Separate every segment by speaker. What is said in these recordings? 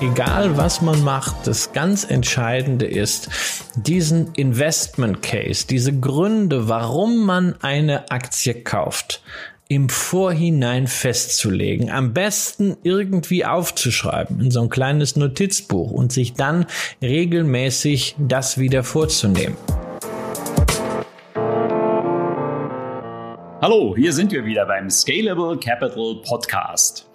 Speaker 1: egal was man macht, das ganz Entscheidende ist, diesen Investment Case, diese Gründe, warum man eine Aktie kauft, im Vorhinein festzulegen, am besten irgendwie aufzuschreiben in so ein kleines Notizbuch und sich dann regelmäßig das wieder vorzunehmen.
Speaker 2: Hallo, hier sind wir wieder beim Scalable Capital Podcast.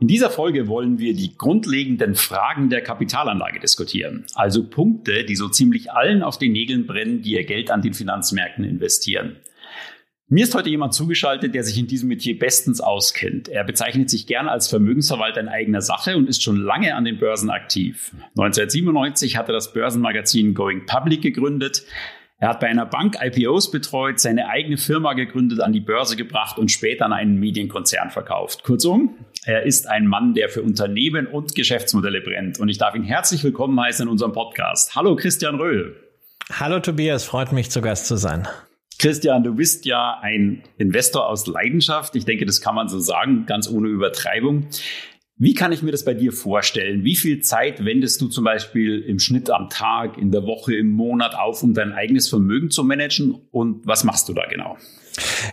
Speaker 2: In dieser Folge wollen wir die grundlegenden Fragen der Kapitalanlage diskutieren. Also Punkte, die so ziemlich allen auf den Nägeln brennen, die ihr Geld an den Finanzmärkten investieren. Mir ist heute jemand zugeschaltet, der sich in diesem Metier bestens auskennt. Er bezeichnet sich gern als Vermögensverwalter in eigener Sache und ist schon lange an den Börsen aktiv. 1997 hat er das Börsenmagazin Going Public gegründet. Er hat bei einer Bank IPOs betreut, seine eigene Firma gegründet, an die Börse gebracht und später an einen Medienkonzern verkauft. Kurzum, er ist ein Mann, der für Unternehmen und Geschäftsmodelle brennt. Und ich darf ihn herzlich willkommen heißen in unserem Podcast. Hallo Christian Röhl.
Speaker 1: Hallo Tobias, freut mich zu Gast zu sein.
Speaker 2: Christian, du bist ja ein Investor aus Leidenschaft. Ich denke, das kann man so sagen, ganz ohne Übertreibung. Wie kann ich mir das bei dir vorstellen? Wie viel Zeit wendest du zum Beispiel im Schnitt am Tag, in der Woche, im Monat auf, um dein eigenes Vermögen zu managen? Und was machst du da genau?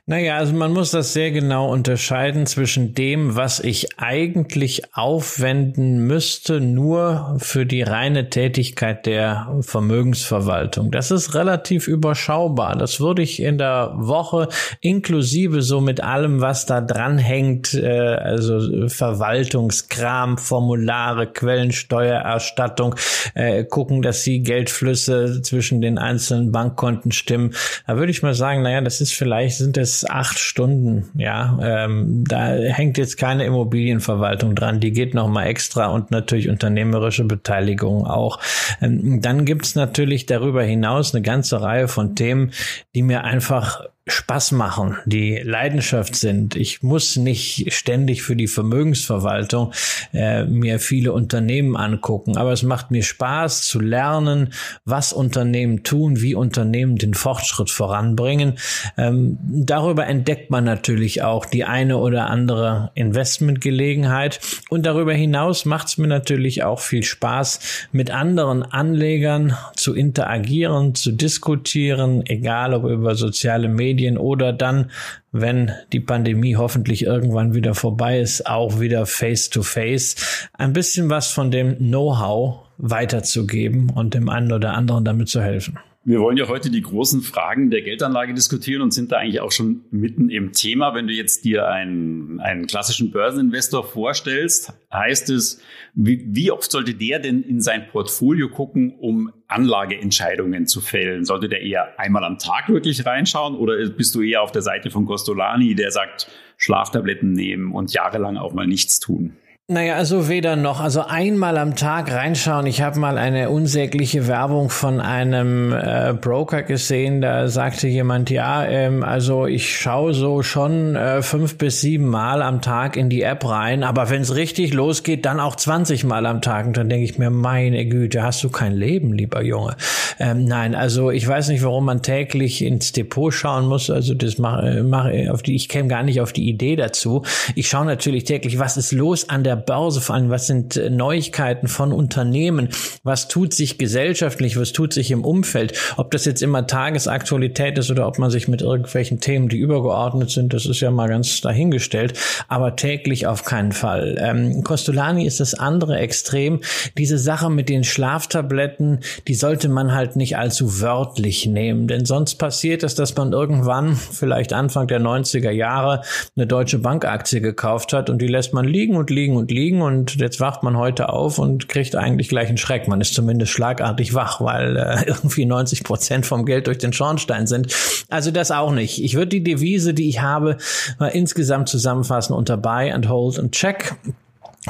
Speaker 1: Naja, also man muss das sehr genau unterscheiden zwischen dem, was ich eigentlich aufwenden müsste, nur für die reine Tätigkeit der Vermögensverwaltung. Das ist relativ überschaubar. Das würde ich in der Woche inklusive so mit allem, was da dran hängt, äh, also Verwaltungskram, Formulare, Quellensteuererstattung, äh, gucken, dass die Geldflüsse zwischen den einzelnen Bankkonten stimmen. Da würde ich mal sagen, naja, das ist vielleicht sind es acht Stunden. Ja, ähm, da hängt jetzt keine Immobilienverwaltung dran. Die geht noch mal extra und natürlich unternehmerische Beteiligung auch. Ähm, dann gibt's natürlich darüber hinaus eine ganze Reihe von Themen, die mir einfach Spaß machen, die Leidenschaft sind. Ich muss nicht ständig für die Vermögensverwaltung äh, mir viele Unternehmen angucken, aber es macht mir Spaß zu lernen, was Unternehmen tun, wie Unternehmen den Fortschritt voranbringen. Ähm, darüber entdeckt man natürlich auch die eine oder andere Investmentgelegenheit und darüber hinaus macht es mir natürlich auch viel Spaß, mit anderen Anlegern zu interagieren, zu diskutieren, egal ob über soziale Medien Medien oder dann, wenn die Pandemie hoffentlich irgendwann wieder vorbei ist, auch wieder face-to-face, ein bisschen was von dem Know-how weiterzugeben und dem einen oder anderen damit zu helfen.
Speaker 2: Wir wollen ja heute die großen Fragen der Geldanlage diskutieren und sind da eigentlich auch schon mitten im Thema. Wenn du jetzt dir einen, einen klassischen Börseninvestor vorstellst, heißt es, wie, wie oft sollte der denn in sein Portfolio gucken, um Anlageentscheidungen zu fällen? Sollte der eher einmal am Tag wirklich reinschauen oder bist du eher auf der Seite von Costolani, der sagt, Schlaftabletten nehmen und jahrelang auch mal nichts tun?
Speaker 1: Naja, also weder noch. Also einmal am Tag reinschauen. Ich habe mal eine unsägliche Werbung von einem äh, Broker gesehen. Da sagte jemand, ja, ähm, also ich schaue so schon äh, fünf bis sieben Mal am Tag in die App rein. Aber wenn es richtig losgeht, dann auch 20 Mal am Tag. Und dann denke ich mir, meine Güte, hast du kein Leben, lieber Junge. Ähm, nein, also ich weiß nicht, warum man täglich ins Depot schauen muss. Also das mache mach, auf die, ich käme gar nicht auf die Idee dazu. Ich schaue natürlich täglich, was ist los an der Börse, vor allem was sind äh, Neuigkeiten von Unternehmen, was tut sich gesellschaftlich, was tut sich im Umfeld, ob das jetzt immer Tagesaktualität ist oder ob man sich mit irgendwelchen Themen, die übergeordnet sind, das ist ja mal ganz dahingestellt, aber täglich auf keinen Fall. Ähm, Costolani ist das andere Extrem. Diese Sache mit den Schlaftabletten, die sollte man halt nicht allzu wörtlich nehmen, denn sonst passiert es, dass man irgendwann, vielleicht Anfang der 90er Jahre, eine deutsche Bankaktie gekauft hat und die lässt man liegen und liegen und liegen und jetzt wacht man heute auf und kriegt eigentlich gleich einen Schreck. Man ist zumindest schlagartig wach, weil äh, irgendwie 90 Prozent vom Geld durch den Schornstein sind. Also das auch nicht. Ich würde die Devise, die ich habe, mal insgesamt zusammenfassen unter Buy and Hold and Check.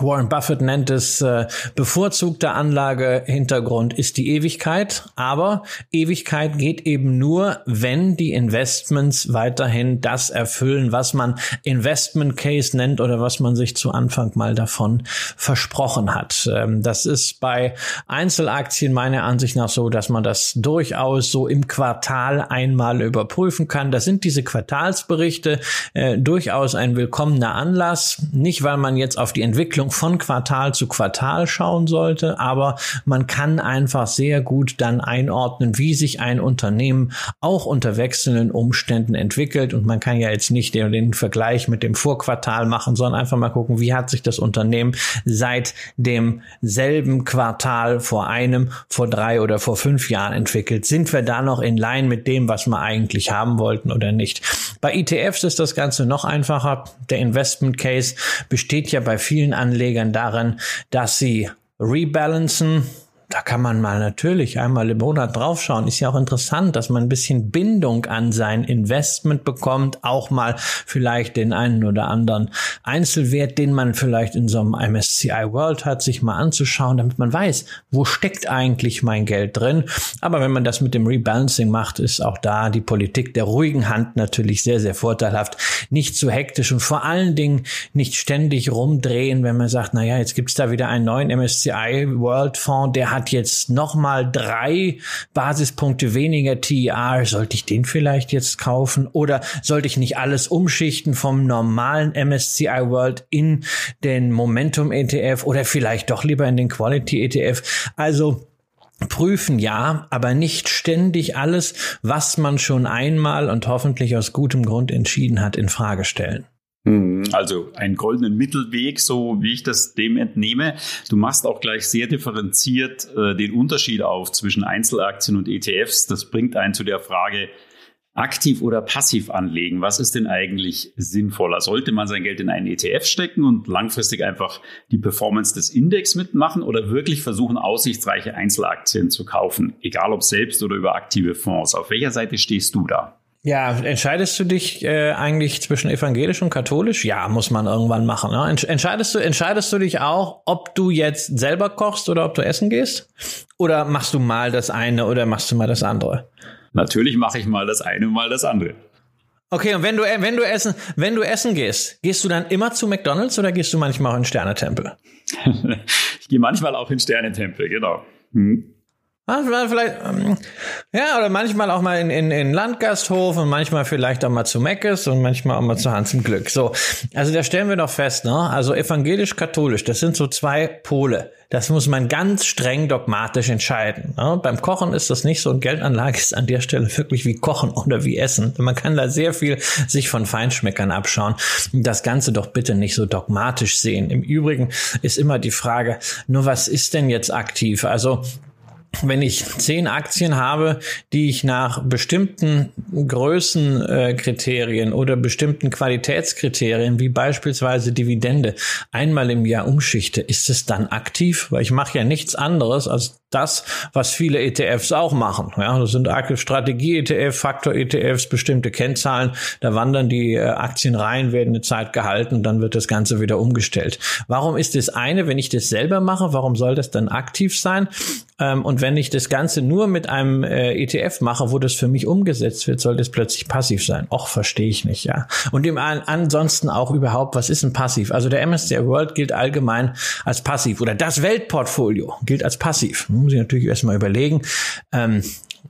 Speaker 1: Warren Buffett nennt es äh, bevorzugter Anlagehintergrund ist die Ewigkeit, aber Ewigkeit geht eben nur, wenn die Investments weiterhin das erfüllen, was man Investment Case nennt oder was man sich zu Anfang mal davon versprochen hat. Ähm, das ist bei Einzelaktien meiner Ansicht nach so, dass man das durchaus so im Quartal einmal überprüfen kann. Das sind diese Quartalsberichte äh, durchaus ein willkommener Anlass, nicht weil man jetzt auf die Entwicklung Entwicklung von Quartal zu Quartal schauen sollte, aber man kann einfach sehr gut dann einordnen, wie sich ein Unternehmen auch unter wechselnden Umständen entwickelt und man kann ja jetzt nicht den, den Vergleich mit dem Vorquartal machen, sondern einfach mal gucken, wie hat sich das Unternehmen seit demselben Quartal vor einem, vor drei oder vor fünf Jahren entwickelt. Sind wir da noch in Line mit dem, was wir eigentlich haben wollten oder nicht? Bei ETFs ist das Ganze noch einfacher. Der Investment Case besteht ja bei vielen Anlegern darin, dass sie rebalancen, da kann man mal natürlich einmal im Monat draufschauen. Ist ja auch interessant, dass man ein bisschen Bindung an sein Investment bekommt, auch mal vielleicht den einen oder anderen Einzelwert, den man vielleicht in so einem MSCI World hat, sich mal anzuschauen, damit man weiß, wo steckt eigentlich mein Geld drin. Aber wenn man das mit dem Rebalancing macht, ist auch da die Politik der ruhigen Hand natürlich sehr, sehr vorteilhaft. Nicht zu hektisch und vor allen Dingen nicht ständig rumdrehen, wenn man sagt, na ja, jetzt gibt's da wieder einen neuen MSCI World Fonds, der hat hat jetzt nochmal drei Basispunkte weniger TR. Sollte ich den vielleicht jetzt kaufen? Oder sollte ich nicht alles umschichten vom normalen MSCI World in den Momentum ETF oder vielleicht doch lieber in den Quality ETF? Also, Prüfen ja, aber nicht ständig alles, was man schon einmal und hoffentlich aus gutem Grund entschieden hat, in Frage stellen.
Speaker 2: Mhm. Also einen goldenen Mittelweg, so wie ich das dem entnehme. Du machst auch gleich sehr differenziert äh, den Unterschied auf zwischen Einzelaktien und ETFs. Das bringt einen zu der Frage, aktiv oder passiv anlegen. Was ist denn eigentlich sinnvoller? Sollte man sein Geld in einen ETF stecken und langfristig einfach die Performance des Index mitmachen oder wirklich versuchen, aussichtsreiche Einzelaktien zu kaufen? Egal ob selbst oder über aktive Fonds. Auf welcher Seite stehst du da?
Speaker 1: Ja, entscheidest du dich äh, eigentlich zwischen evangelisch und katholisch? Ja, muss man irgendwann machen. Ne? Entscheidest du, entscheidest du dich auch, ob du jetzt selber kochst oder ob du essen gehst? Oder machst du mal das eine oder machst du mal das andere?
Speaker 2: Natürlich mache ich mal das eine, mal das andere.
Speaker 1: Okay, und wenn du, wenn du essen, wenn du essen gehst, gehst du dann immer zu McDonalds oder gehst du manchmal auch in Sternetempel?
Speaker 2: ich gehe manchmal auch in Sternetempel, genau. Hm.
Speaker 1: Manchmal vielleicht, ähm, ja, oder manchmal auch mal in, in, in Landgasthof und manchmal vielleicht auch mal zu Meckes und manchmal auch mal zu Hans im Glück. So, also da stellen wir doch fest, ne? Also evangelisch-katholisch, das sind so zwei Pole. Das muss man ganz streng dogmatisch entscheiden. Ne? Beim Kochen ist das nicht so und Geldanlage ist an der Stelle wirklich wie Kochen oder wie Essen. Man kann da sehr viel sich von Feinschmeckern abschauen. Das Ganze doch bitte nicht so dogmatisch sehen. Im Übrigen ist immer die Frage, nur was ist denn jetzt aktiv? Also wenn ich zehn Aktien habe, die ich nach bestimmten Größenkriterien oder bestimmten Qualitätskriterien, wie beispielsweise Dividende, einmal im Jahr umschichte, ist es dann aktiv? Weil ich mache ja nichts anderes als das, was viele ETFs auch machen. Ja, das sind Strategie-ETF, Faktor-ETFs, bestimmte Kennzahlen. Da wandern die äh, Aktien rein, werden eine Zeit gehalten, dann wird das Ganze wieder umgestellt. Warum ist das eine, wenn ich das selber mache, warum soll das dann aktiv sein? Ähm, und wenn ich das Ganze nur mit einem äh, ETF mache, wo das für mich umgesetzt wird, soll das plötzlich passiv sein. Och, verstehe ich nicht, ja. Und im ansonsten auch überhaupt, was ist ein Passiv? Also der MSCI World gilt allgemein als passiv oder das Weltportfolio gilt als passiv. Muss ich natürlich erstmal überlegen. Ähm,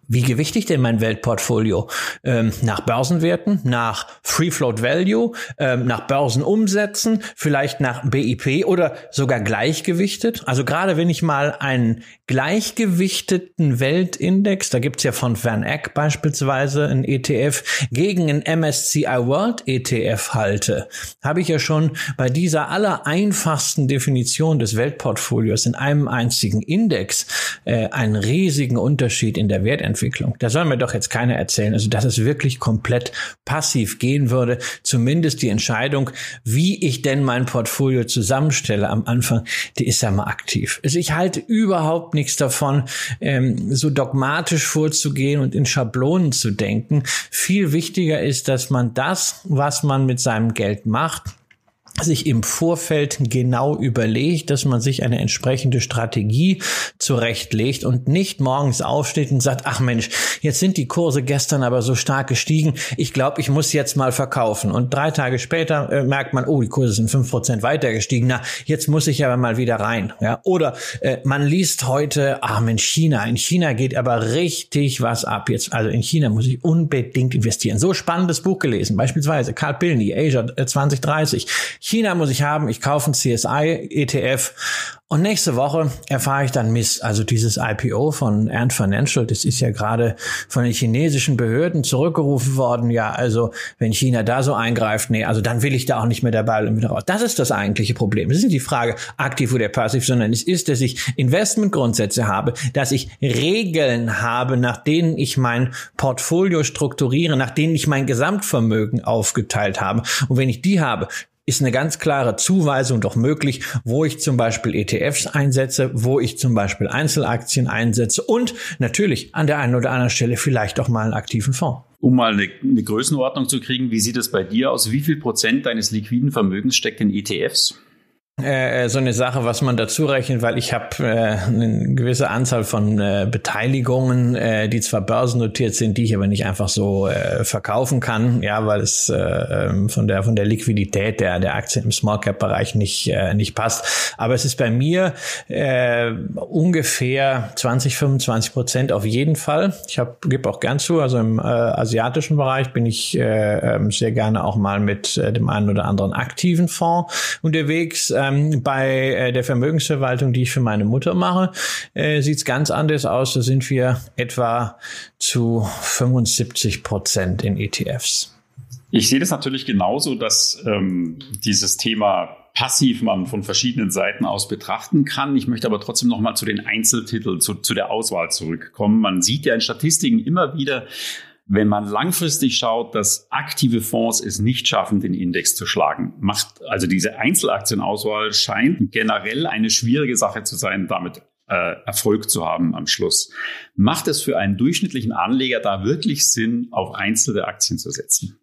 Speaker 1: wie gewichtig denn mein Weltportfolio? Ähm, nach Börsenwerten, nach Free Float Value, ähm, nach Börsenumsätzen, vielleicht nach BIP oder sogar gleichgewichtet? Also gerade wenn ich mal einen gleichgewichteten Weltindex, da gibt's ja von Van Eck beispielsweise ein ETF, gegen einen MSCI World ETF halte, habe ich ja schon bei dieser aller einfachsten Definition des Weltportfolios in einem einzigen Index äh, einen riesigen Unterschied in der Wertentwicklung. Da soll mir doch jetzt keiner erzählen, also dass es wirklich komplett passiv gehen würde. Zumindest die Entscheidung, wie ich denn mein Portfolio zusammenstelle am Anfang, die ist ja mal aktiv. Also ich halte überhaupt nichts davon, ähm, so dogmatisch vorzugehen und in Schablonen zu denken. Viel wichtiger ist, dass man das, was man mit seinem Geld macht, sich im Vorfeld genau überlegt, dass man sich eine entsprechende Strategie zurechtlegt und nicht morgens aufsteht und sagt, ach Mensch, jetzt sind die Kurse gestern aber so stark gestiegen, ich glaube, ich muss jetzt mal verkaufen. Und drei Tage später äh, merkt man, oh, die Kurse sind fünf Prozent weiter gestiegen, na, jetzt muss ich aber mal wieder rein. Ja? Oder äh, man liest heute, ach Mensch, China, in China geht aber richtig was ab. Jetzt, also in China muss ich unbedingt investieren. So spannendes Buch gelesen, beispielsweise Carl Pilny, Asia 2030 China muss ich haben, ich kaufe einen CSI-ETF und nächste Woche erfahre ich dann Mist. Also dieses IPO von Ant Financial, das ist ja gerade von den chinesischen Behörden zurückgerufen worden. Ja, also wenn China da so eingreift, nee, also dann will ich da auch nicht mehr dabei und wieder raus. Das ist das eigentliche Problem. Es ist nicht die Frage aktiv oder passiv, sondern es ist, dass ich Investmentgrundsätze habe, dass ich Regeln habe, nach denen ich mein Portfolio strukturiere, nach denen ich mein Gesamtvermögen aufgeteilt habe. Und wenn ich die habe, ist eine ganz klare Zuweisung doch möglich, wo ich zum Beispiel ETFs einsetze, wo ich zum Beispiel Einzelaktien einsetze und natürlich an der einen oder anderen Stelle vielleicht auch mal einen aktiven Fonds.
Speaker 2: Um mal eine, eine Größenordnung zu kriegen, wie sieht es bei dir aus? Wie viel Prozent deines liquiden Vermögens steckt in ETFs?
Speaker 1: Äh, äh, so eine Sache, was man dazu rechnet, weil ich habe äh, eine gewisse Anzahl von äh, Beteiligungen, äh, die zwar börsennotiert sind, die ich aber nicht einfach so äh, verkaufen kann, ja, weil es äh, ähm, von der von der Liquidität der der Aktien im Small Cap Bereich nicht äh, nicht passt. Aber es ist bei mir äh, ungefähr 20 25 Prozent auf jeden Fall. Ich habe gebe auch gern zu, also im äh, asiatischen Bereich bin ich äh, ähm, sehr gerne auch mal mit äh, dem einen oder anderen aktiven Fonds unterwegs. Äh, ähm, bei äh, der Vermögensverwaltung, die ich für meine Mutter mache, äh, sieht es ganz anders aus. Da sind wir etwa zu 75 Prozent in ETFs.
Speaker 2: Ich sehe das natürlich genauso, dass ähm, dieses Thema passiv man von verschiedenen Seiten aus betrachten kann. Ich möchte aber trotzdem noch mal zu den Einzeltiteln, zu, zu der Auswahl zurückkommen. Man sieht ja in Statistiken immer wieder, wenn man langfristig schaut, dass aktive Fonds es nicht schaffen, den Index zu schlagen, macht also diese Einzelaktienauswahl scheint generell eine schwierige Sache zu sein, damit äh, Erfolg zu haben am Schluss. Macht es für einen durchschnittlichen Anleger da wirklich Sinn, auf einzelne Aktien zu setzen?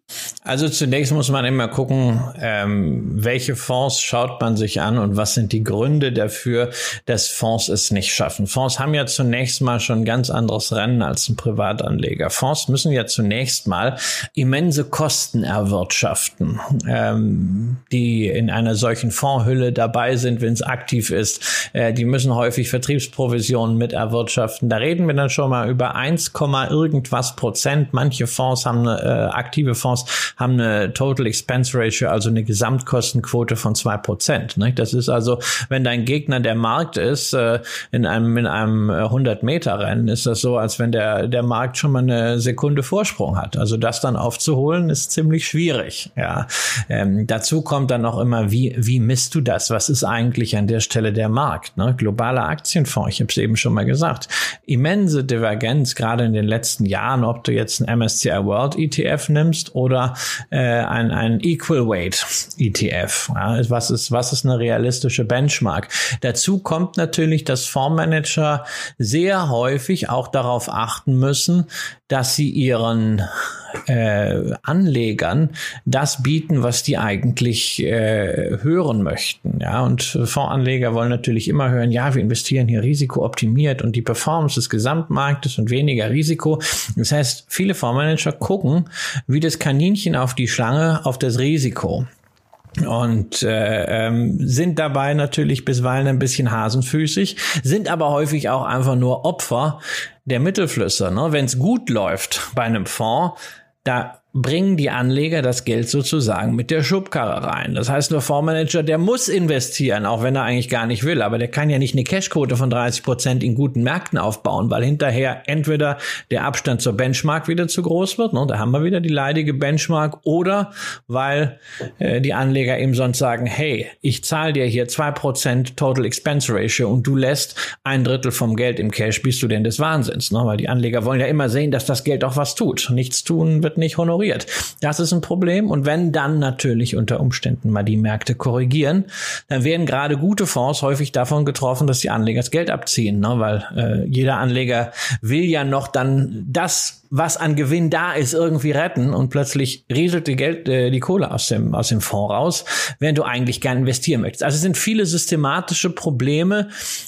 Speaker 1: Also zunächst muss man immer gucken, ähm, welche Fonds schaut man sich an und was sind die Gründe dafür, dass Fonds es nicht schaffen. Fonds haben ja zunächst mal schon ein ganz anderes Rennen als ein Privatanleger. Fonds müssen ja zunächst mal immense Kosten erwirtschaften, ähm, die in einer solchen Fondshülle dabei sind, wenn es aktiv ist. Äh, die müssen häufig Vertriebsprovisionen mit erwirtschaften. Da reden wir dann schon mal über 1, irgendwas Prozent. Manche Fonds haben äh, aktive Fonds haben eine Total Expense Ratio, also eine Gesamtkostenquote von zwei Prozent. Das ist also, wenn dein Gegner der Markt ist, äh, in einem, in einem 100 Meter Rennen, ist das so, als wenn der, der Markt schon mal eine Sekunde Vorsprung hat. Also das dann aufzuholen, ist ziemlich schwierig. Ja. Ähm, dazu kommt dann noch immer, wie, wie misst du das? Was ist eigentlich an der Stelle der Markt? Ne? Globaler Aktienfonds, ich habe es eben schon mal gesagt. Immense Divergenz, gerade in den letzten Jahren, ob du jetzt einen MSCI World ETF nimmst oder äh, ein, ein Equal Weight ETF. Ja, was ist, was ist eine realistische Benchmark? Dazu kommt natürlich, dass Fondsmanager sehr häufig auch darauf achten müssen, dass sie ihren äh, Anlegern das bieten, was die eigentlich äh, hören möchten. Ja, und Fondsanleger wollen natürlich immer hören, ja, wir investieren hier risikooptimiert und die Performance des Gesamtmarktes und weniger Risiko. Das heißt, viele Fondsmanager gucken, wie das Kaninchen auf die Schlange, auf das Risiko und äh, ähm, sind dabei natürlich bisweilen ein bisschen hasenfüßig, sind aber häufig auch einfach nur Opfer der Mittelflüsse. Ne? Wenn es gut läuft bei einem Fonds, da bringen die Anleger das Geld sozusagen mit der Schubkarre rein. Das heißt, der Fondsmanager, der muss investieren, auch wenn er eigentlich gar nicht will. Aber der kann ja nicht eine Cashquote von 30 Prozent in guten Märkten aufbauen, weil hinterher entweder der Abstand zur Benchmark wieder zu groß wird, ne, da haben wir wieder die leidige Benchmark, oder weil äh, die Anleger eben sonst sagen, hey, ich zahle dir hier zwei Prozent Total Expense Ratio und du lässt ein Drittel vom Geld im Cash, bist du denn des Wahnsinns? Ne? Weil die Anleger wollen ja immer sehen, dass das Geld auch was tut. Nichts tun wird nicht honoriert ignoriert. Das ist ein Problem. Und wenn dann natürlich unter Umständen mal die Märkte korrigieren, dann werden gerade gute Fonds häufig davon getroffen, dass die Anleger das Geld abziehen, ne? weil äh, jeder Anleger will ja noch dann das was an Gewinn da ist, irgendwie retten und plötzlich rieselt die Geld, äh, die Kohle aus dem, aus dem Fonds raus, während du eigentlich gern investieren möchtest. Also es sind viele systematische Probleme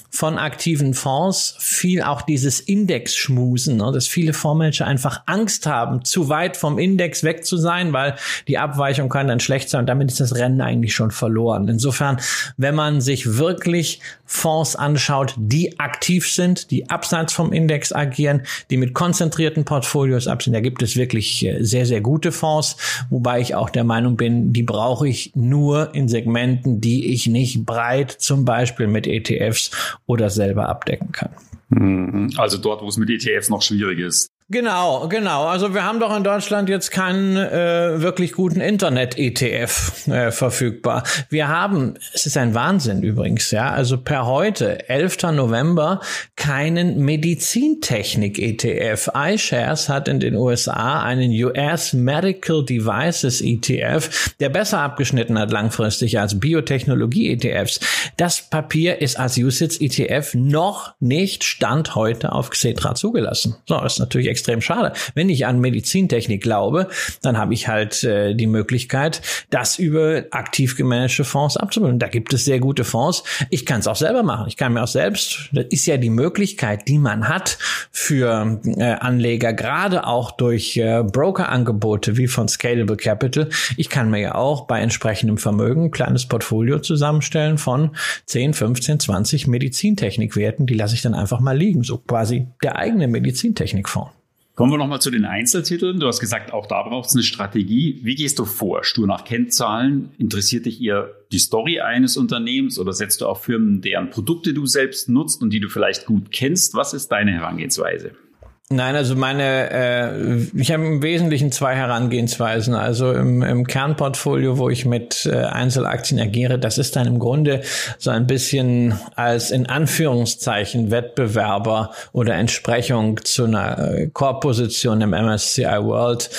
Speaker 1: von aktiven Fonds, viel auch dieses Index-Schmusen, ne, dass viele Fondsmanager einfach Angst haben, zu weit vom Index weg zu sein, weil die Abweichung kann dann schlecht sein und damit ist das Rennen eigentlich schon verloren. Insofern, wenn man sich wirklich Fonds anschaut, die aktiv sind, die abseits vom Index agieren, die mit konzentrierten Portfolien Portfolios abziehen. Da gibt es wirklich äh, sehr, sehr gute Fonds, wobei ich auch der Meinung bin, die brauche ich nur in Segmenten, die ich nicht breit zum Beispiel mit ETFs oder selber abdecken kann.
Speaker 2: Mhm. Also dort, wo es mit ETFs noch schwierig ist.
Speaker 1: Genau, genau. Also wir haben doch in Deutschland jetzt keinen äh, wirklich guten Internet-ETF äh, verfügbar. Wir haben, es ist ein Wahnsinn übrigens, ja, also per heute, 11. November, keinen Medizintechnik-ETF. iShares hat in den USA einen US Medical Devices ETF, der besser abgeschnitten hat langfristig als Biotechnologie-ETFs. Das Papier ist als USITS-ETF noch nicht Stand heute auf Xetra zugelassen. So, ist natürlich extrem schade. Wenn ich an Medizintechnik glaube, dann habe ich halt äh, die Möglichkeit, das über aktiv gemanagte Fonds abzubilden. Da gibt es sehr gute Fonds. Ich kann es auch selber machen. Ich kann mir auch selbst, das ist ja die Möglichkeit, die man hat für äh, Anleger, gerade auch durch äh, Broker-Angebote wie von Scalable Capital. Ich kann mir ja auch bei entsprechendem Vermögen ein kleines Portfolio zusammenstellen von 10, 15, 20 Medizintechnikwerten. Die lasse ich dann einfach mal liegen. So quasi der eigene Medizintechnikfonds.
Speaker 2: Kommen wir nochmal zu den Einzeltiteln. Du hast gesagt, auch da braucht es eine Strategie. Wie gehst du vor? Stur nach Kennzahlen? Interessiert dich eher die Story eines Unternehmens oder setzt du auf Firmen, deren Produkte du selbst nutzt und die du vielleicht gut kennst? Was ist deine Herangehensweise?
Speaker 1: Nein, also meine, äh, ich habe im Wesentlichen zwei Herangehensweisen. Also im, im Kernportfolio, wo ich mit äh, Einzelaktien agiere, das ist dann im Grunde so ein bisschen als in Anführungszeichen Wettbewerber oder Entsprechung zu einer äh, Core-Position im MSCI World,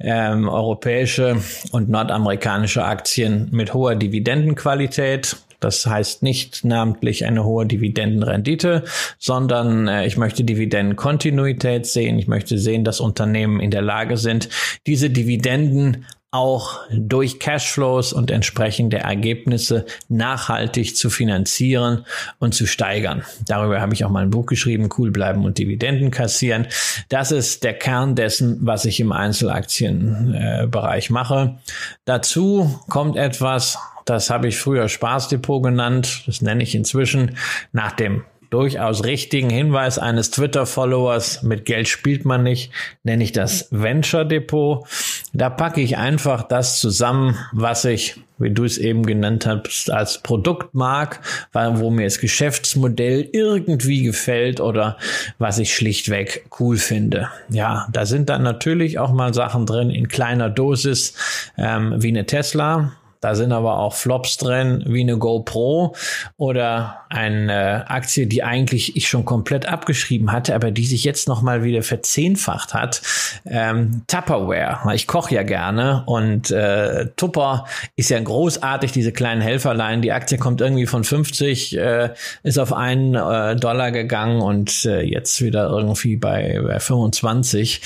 Speaker 1: ähm, europäische und nordamerikanische Aktien mit hoher Dividendenqualität das heißt nicht namentlich eine hohe Dividendenrendite, sondern äh, ich möchte Dividendenkontinuität sehen. Ich möchte sehen, dass Unternehmen in der Lage sind, diese Dividenden auch durch Cashflows und entsprechende Ergebnisse nachhaltig zu finanzieren und zu steigern. Darüber habe ich auch mal ein Buch geschrieben, cool bleiben und Dividenden kassieren. Das ist der Kern dessen, was ich im Einzelaktienbereich mache. Dazu kommt etwas, das habe ich früher Spaßdepot genannt. Das nenne ich inzwischen nach dem durchaus richtigen Hinweis eines Twitter-Followers, mit Geld spielt man nicht, nenne ich das Venture Depot. Da packe ich einfach das zusammen, was ich, wie du es eben genannt hast, als Produkt mag, wo mir das Geschäftsmodell irgendwie gefällt oder was ich schlichtweg cool finde. Ja, da sind dann natürlich auch mal Sachen drin in kleiner Dosis, ähm, wie eine Tesla da sind aber auch Flops drin, wie eine GoPro oder eine Aktie, die eigentlich ich schon komplett abgeschrieben hatte, aber die sich jetzt nochmal wieder verzehnfacht hat. Ähm, Tupperware. Ich koche ja gerne und äh, Tupper ist ja großartig, diese kleinen Helferlein. Die Aktie kommt irgendwie von 50, äh, ist auf einen äh, Dollar gegangen und äh, jetzt wieder irgendwie bei, bei 25.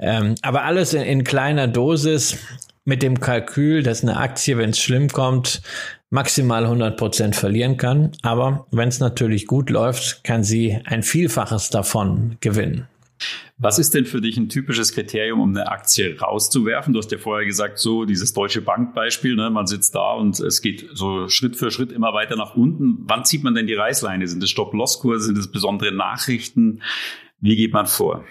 Speaker 1: Ähm, aber alles in, in kleiner Dosis mit dem Kalkül, dass eine Aktie, wenn es schlimm kommt, maximal 100 Prozent verlieren kann. Aber wenn es natürlich gut läuft, kann sie ein Vielfaches davon gewinnen.
Speaker 2: Was ist denn für dich ein typisches Kriterium, um eine Aktie rauszuwerfen? Du hast ja vorher gesagt, so dieses Deutsche Bankbeispiel, ne? man sitzt da und es geht so Schritt für Schritt immer weiter nach unten. Wann zieht man denn die Reißleine? Sind es Stop-Loss-Kurse? Sind es besondere Nachrichten? Wie geht man vor?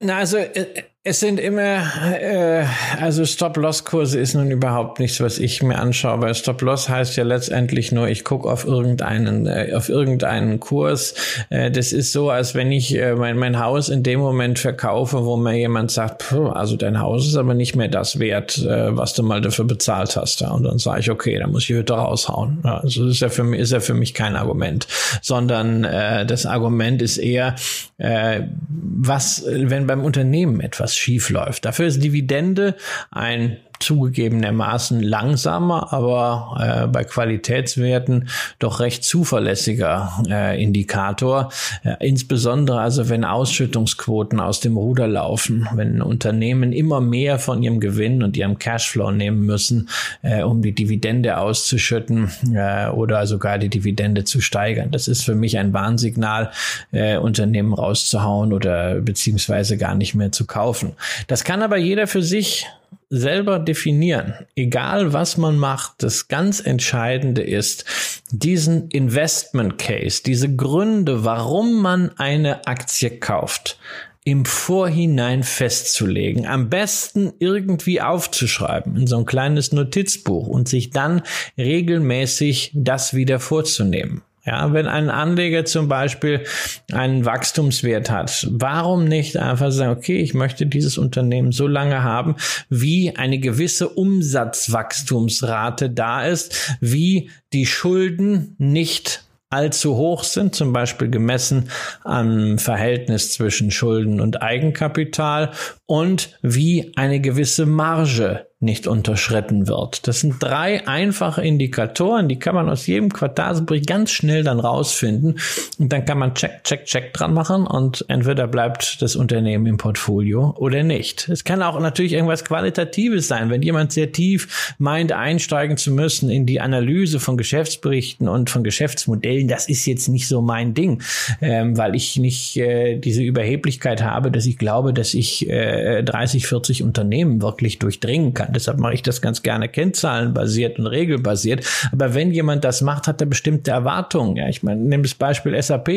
Speaker 1: Na, also äh, es sind immer, äh, also Stop-Loss-Kurse ist nun überhaupt nichts, was ich mir anschaue, weil Stop-Loss heißt ja letztendlich nur, ich gucke auf irgendeinen, äh, auf irgendeinen Kurs. Äh, das ist so, als wenn ich äh, mein, mein Haus in dem Moment verkaufe, wo mir jemand sagt, also dein Haus ist aber nicht mehr das wert, äh, was du mal dafür bezahlt hast. Ja. Und dann sage ich, okay, dann muss ich Hütte raushauen. Ja, also das ist ja für mich, ist ja für mich kein Argument, sondern äh, das Argument ist eher, äh, was, wenn beim Unternehmen etwas schief läuft. Dafür ist Dividende ein zugegebenermaßen langsamer, aber äh, bei Qualitätswerten doch recht zuverlässiger äh, Indikator. Äh, insbesondere also, wenn Ausschüttungsquoten aus dem Ruder laufen, wenn Unternehmen immer mehr von ihrem Gewinn und ihrem Cashflow nehmen müssen, äh, um die Dividende auszuschütten äh, oder sogar die Dividende zu steigern. Das ist für mich ein Warnsignal, äh, Unternehmen rauszuhauen oder beziehungsweise gar nicht mehr zu kaufen. Das kann aber jeder für sich selber definieren, egal was man macht, das ganz Entscheidende ist, diesen Investment Case, diese Gründe, warum man eine Aktie kauft, im Vorhinein festzulegen, am besten irgendwie aufzuschreiben in so ein kleines Notizbuch und sich dann regelmäßig das wieder vorzunehmen. Ja, wenn ein Anleger zum Beispiel einen Wachstumswert hat, warum nicht einfach sagen, okay, ich möchte dieses Unternehmen so lange haben, wie eine gewisse Umsatzwachstumsrate da ist, wie die Schulden nicht allzu hoch sind, zum Beispiel gemessen am Verhältnis zwischen Schulden und Eigenkapital und wie eine gewisse Marge nicht unterschritten wird. Das sind drei einfache Indikatoren, die kann man aus jedem Quartalsbericht ganz schnell dann rausfinden und dann kann man check, check, check dran machen und entweder bleibt das Unternehmen im Portfolio oder nicht. Es kann auch natürlich irgendwas Qualitatives sein, wenn jemand sehr tief meint, einsteigen zu müssen in die Analyse von Geschäftsberichten und von Geschäftsmodellen. Das ist jetzt nicht so mein Ding, ähm, weil ich nicht äh, diese Überheblichkeit habe, dass ich glaube, dass ich äh, 30, 40 Unternehmen wirklich durchdringen kann. Deshalb mache ich das ganz gerne kennzahlenbasiert und regelbasiert. Aber wenn jemand das macht, hat er bestimmte Erwartungen. Ja, ich meine, nimm das Beispiel SAP,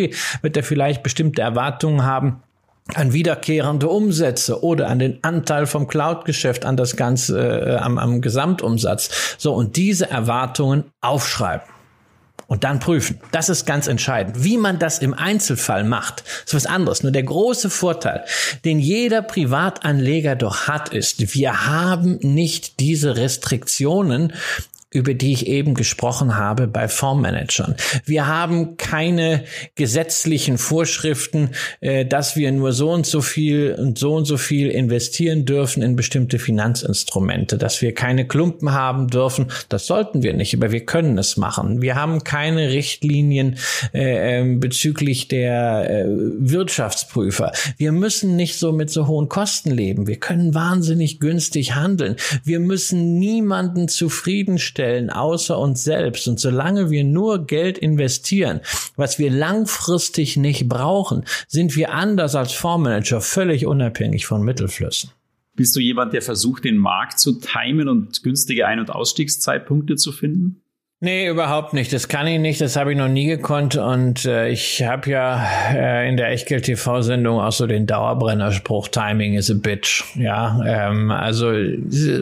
Speaker 1: wird er vielleicht bestimmte Erwartungen haben, an wiederkehrende Umsätze oder an den Anteil vom Cloud-Geschäft an das ganze äh, am, am Gesamtumsatz. So und diese Erwartungen aufschreiben und dann prüfen. Das ist ganz entscheidend. Wie man das im Einzelfall macht, ist was anderes. Nur der große Vorteil, den jeder Privatanleger doch hat, ist, wir haben nicht diese Restriktionen, über die ich eben gesprochen habe bei Fondsmanagern. Wir haben keine gesetzlichen Vorschriften, äh, dass wir nur so und so viel und so und so viel investieren dürfen in bestimmte Finanzinstrumente, dass wir keine Klumpen haben dürfen. Das sollten wir nicht, aber wir können es machen. Wir haben keine Richtlinien äh, ähm, bezüglich der äh, Wirtschaftsprüfer. Wir müssen nicht so mit so hohen Kosten leben. Wir können wahnsinnig günstig handeln. Wir müssen niemanden zufriedenstellen stellen außer uns selbst. Und solange wir nur Geld investieren, was wir langfristig nicht brauchen, sind wir anders als Fondsmanager völlig unabhängig von Mittelflüssen.
Speaker 2: Bist du jemand, der versucht, den Markt zu timen und günstige Ein- und Ausstiegszeitpunkte zu finden?
Speaker 1: Nee, überhaupt nicht. Das kann ich nicht. Das habe ich noch nie gekonnt. Und äh, ich habe ja äh, in der Echtgeld-TV-Sendung auch so den Dauerbrennerspruch, Timing is a bitch. Ja, ähm, also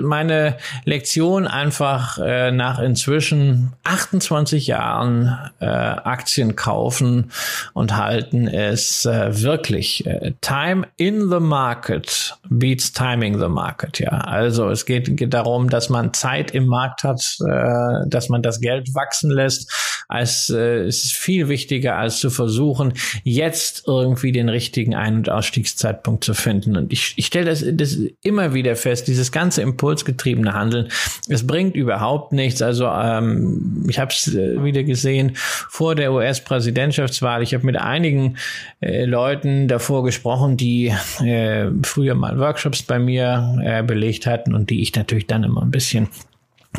Speaker 1: meine Lektion einfach äh, nach inzwischen 28 Jahren äh, Aktien kaufen und halten ist äh, wirklich äh, Time in the market beats timing the market. Ja, also es geht, geht darum, dass man Zeit im Markt hat, äh, dass man das Geld Geld wachsen lässt, als äh, es ist viel wichtiger, als zu versuchen, jetzt irgendwie den richtigen Ein- und Ausstiegszeitpunkt zu finden. Und ich, ich stelle das, das immer wieder fest, dieses ganze impulsgetriebene Handeln, es bringt überhaupt nichts. Also ähm, ich habe es äh, wieder gesehen vor der US-Präsidentschaftswahl. Ich habe mit einigen äh, Leuten davor gesprochen, die äh, früher mal Workshops bei mir äh, belegt hatten und die ich natürlich dann immer ein bisschen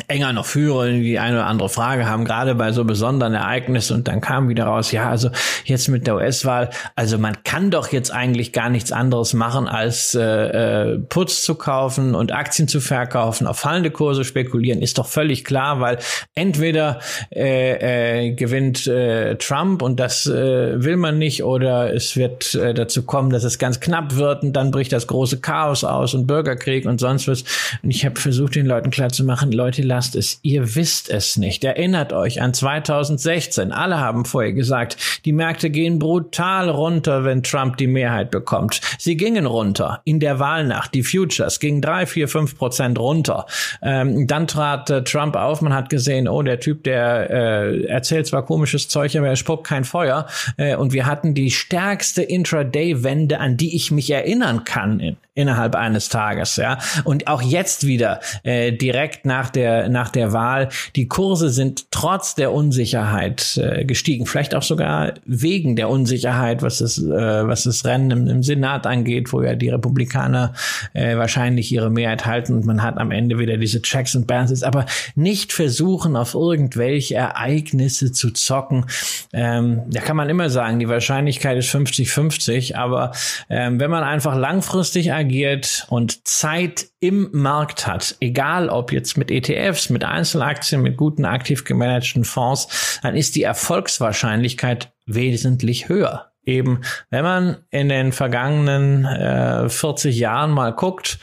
Speaker 1: enger noch führen, die eine oder andere Frage haben, gerade bei so besonderen Ereignissen. Und dann kam wieder raus, ja, also jetzt mit der US-Wahl, also man kann doch jetzt eigentlich gar nichts anderes machen, als äh, äh, Putz zu kaufen und Aktien zu verkaufen, auf fallende Kurse spekulieren, ist doch völlig klar, weil entweder äh, äh, gewinnt äh, Trump und das äh, will man nicht, oder es wird äh, dazu kommen, dass es ganz knapp wird und dann bricht das große Chaos aus und Bürgerkrieg und sonst was. Und ich habe versucht, den Leuten klarzumachen, Leute, Leute, lasst es. Ihr wisst es nicht. Erinnert euch an 2016. Alle haben vorher gesagt, die Märkte gehen brutal runter, wenn Trump die Mehrheit bekommt. Sie gingen runter in der Wahlnacht. Die Futures gingen drei, vier, fünf Prozent runter. Ähm, dann trat äh, Trump auf. Man hat gesehen, oh, der Typ, der äh, erzählt zwar komisches Zeug, aber er spuckt kein Feuer. Äh, und wir hatten die stärkste Intraday-Wende, an die ich mich erinnern kann in, innerhalb eines Tages. Ja, und auch jetzt wieder äh, direkt nach der nach der Wahl. Die Kurse sind trotz der Unsicherheit äh, gestiegen, vielleicht auch sogar wegen der Unsicherheit, was das äh, was das Rennen im, im, Senat angeht, wo ja die Republikaner äh, wahrscheinlich ihre Mehrheit halten und man hat am Ende wieder diese Checks and Balances, aber nicht versuchen auf irgendwelche Ereignisse zu zocken. Ähm, da kann man immer sagen, die Wahrscheinlichkeit ist 50-50, aber ähm, wenn man einfach langfristig agiert und Zeit im Markt hat, egal ob jetzt mit ETFs, mit Einzelaktien, mit guten aktiv gemanagten Fonds, dann ist die Erfolgswahrscheinlichkeit wesentlich höher. eben, wenn man in den vergangenen äh, 40 Jahren mal guckt,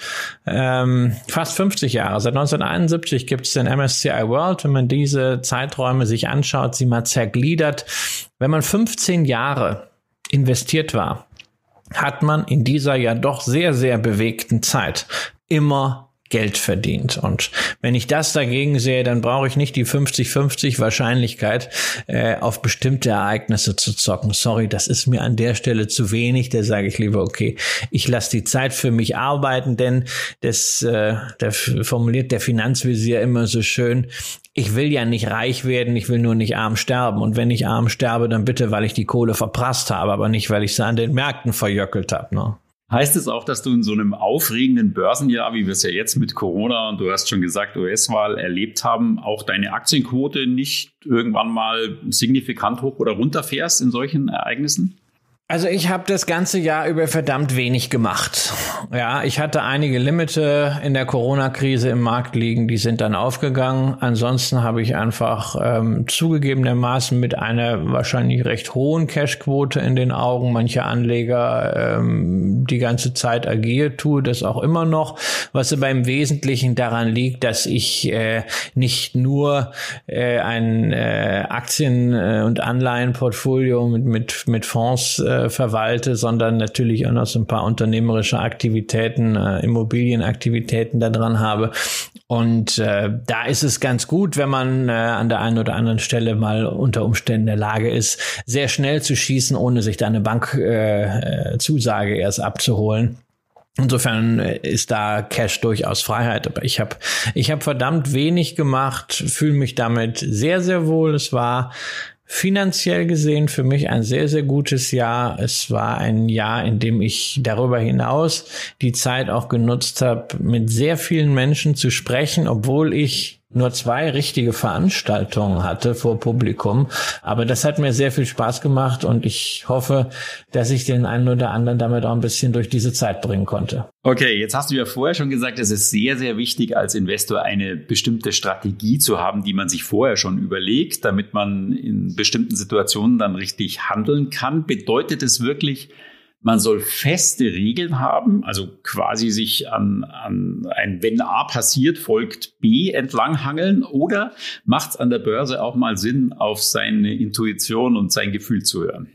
Speaker 1: ähm, fast 50 Jahre, seit 1971 gibt es den MSCI World, wenn man diese Zeiträume sich anschaut, sie mal zergliedert, wenn man 15 Jahre investiert war, hat man in dieser ja doch sehr, sehr bewegten Zeit immer Geld verdient. Und wenn ich das dagegen sehe, dann brauche ich nicht die 50-50 Wahrscheinlichkeit, äh, auf bestimmte Ereignisse zu zocken. Sorry, das ist mir an der Stelle zu wenig. Da sage ich lieber, okay, ich lasse die Zeit für mich arbeiten, denn das äh, der formuliert der Finanzvisier immer so schön, ich will ja nicht reich werden, ich will nur nicht arm sterben. Und wenn ich arm sterbe, dann bitte, weil ich die Kohle verprasst habe, aber nicht, weil ich sie an den Märkten verjöckelt habe. Ne?
Speaker 2: Heißt es auch, dass du in so einem aufregenden Börsenjahr, wie wir es ja jetzt mit Corona und du hast schon gesagt, US-Wahl erlebt haben, auch deine Aktienquote nicht irgendwann mal signifikant hoch oder runter fährst in solchen Ereignissen?
Speaker 1: Also ich habe das ganze Jahr über verdammt wenig gemacht. Ja, ich hatte einige Limite in der Corona-Krise im Markt liegen, die sind dann aufgegangen. Ansonsten habe ich einfach ähm, zugegebenermaßen mit einer wahrscheinlich recht hohen Cashquote in den Augen mancher Anleger ähm, die ganze Zeit agiert, tue das auch immer noch, was aber im Wesentlichen daran liegt, dass ich äh, nicht nur äh, ein äh, Aktien- äh, und Anleihenportfolio mit, mit, mit Fonds äh, äh, verwalte, sondern natürlich auch noch so ein paar unternehmerische Aktivitäten, äh, Immobilienaktivitäten da dran habe. Und äh, da ist es ganz gut, wenn man äh, an der einen oder anderen Stelle mal unter Umständen in der Lage ist, sehr schnell zu schießen, ohne sich da eine Bankzusage äh, erst abzuholen. Insofern äh, ist da Cash durchaus Freiheit, aber ich habe ich hab verdammt wenig gemacht, fühle mich damit sehr sehr wohl. Es war finanziell gesehen für mich ein sehr, sehr gutes Jahr. Es war ein Jahr, in dem ich darüber hinaus die Zeit auch genutzt habe, mit sehr vielen Menschen zu sprechen, obwohl ich nur zwei richtige Veranstaltungen hatte vor Publikum. Aber das hat mir sehr viel Spaß gemacht und ich hoffe, dass ich den einen oder anderen damit auch ein bisschen durch diese Zeit bringen konnte.
Speaker 2: Okay, jetzt hast du ja vorher schon gesagt, es ist sehr, sehr wichtig, als Investor eine bestimmte Strategie zu haben, die man sich vorher schon überlegt, damit man in bestimmten Situationen dann richtig handeln kann. Bedeutet es wirklich, man soll feste Regeln haben, also quasi sich an, an ein Wenn A passiert, folgt B entlanghangeln oder macht es an der Börse auch mal Sinn, auf seine Intuition und sein Gefühl zu hören?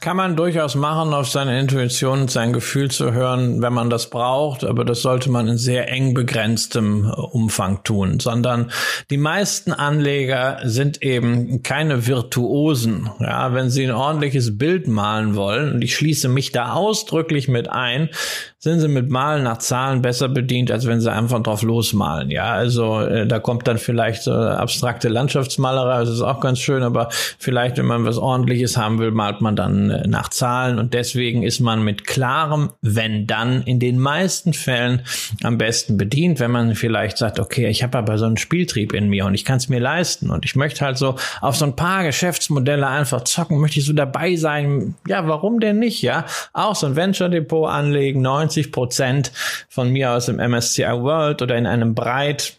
Speaker 1: Kann man durchaus machen, auf seine Intuition und sein Gefühl zu hören, wenn man das braucht, aber das sollte man in sehr eng begrenztem äh, Umfang tun, sondern die meisten Anleger sind eben keine Virtuosen. Ja, wenn sie ein ordentliches Bild malen wollen, und ich schließe mich da ausdrücklich mit ein, sind sie mit Malen nach Zahlen besser bedient, als wenn sie einfach drauf losmalen. Ja, also äh, da kommt dann vielleicht so abstrakte Landschaftsmalerei, das ist auch ganz schön, aber vielleicht, wenn man was ordentliches haben will, malt man dann äh, nach Zahlen und deswegen ist man mit klarem wenn dann in den meisten Fällen am besten bedient, wenn man vielleicht sagt, okay, ich habe aber so einen Spieltrieb in mir und ich kann es mir leisten und ich möchte halt so auf so ein paar Geschäftsmodelle einfach zocken, möchte ich so dabei sein. Ja, warum denn nicht? Ja, auch so ein Venture Depot anlegen, 90 Prozent von mir aus im MSCI World oder in einem breit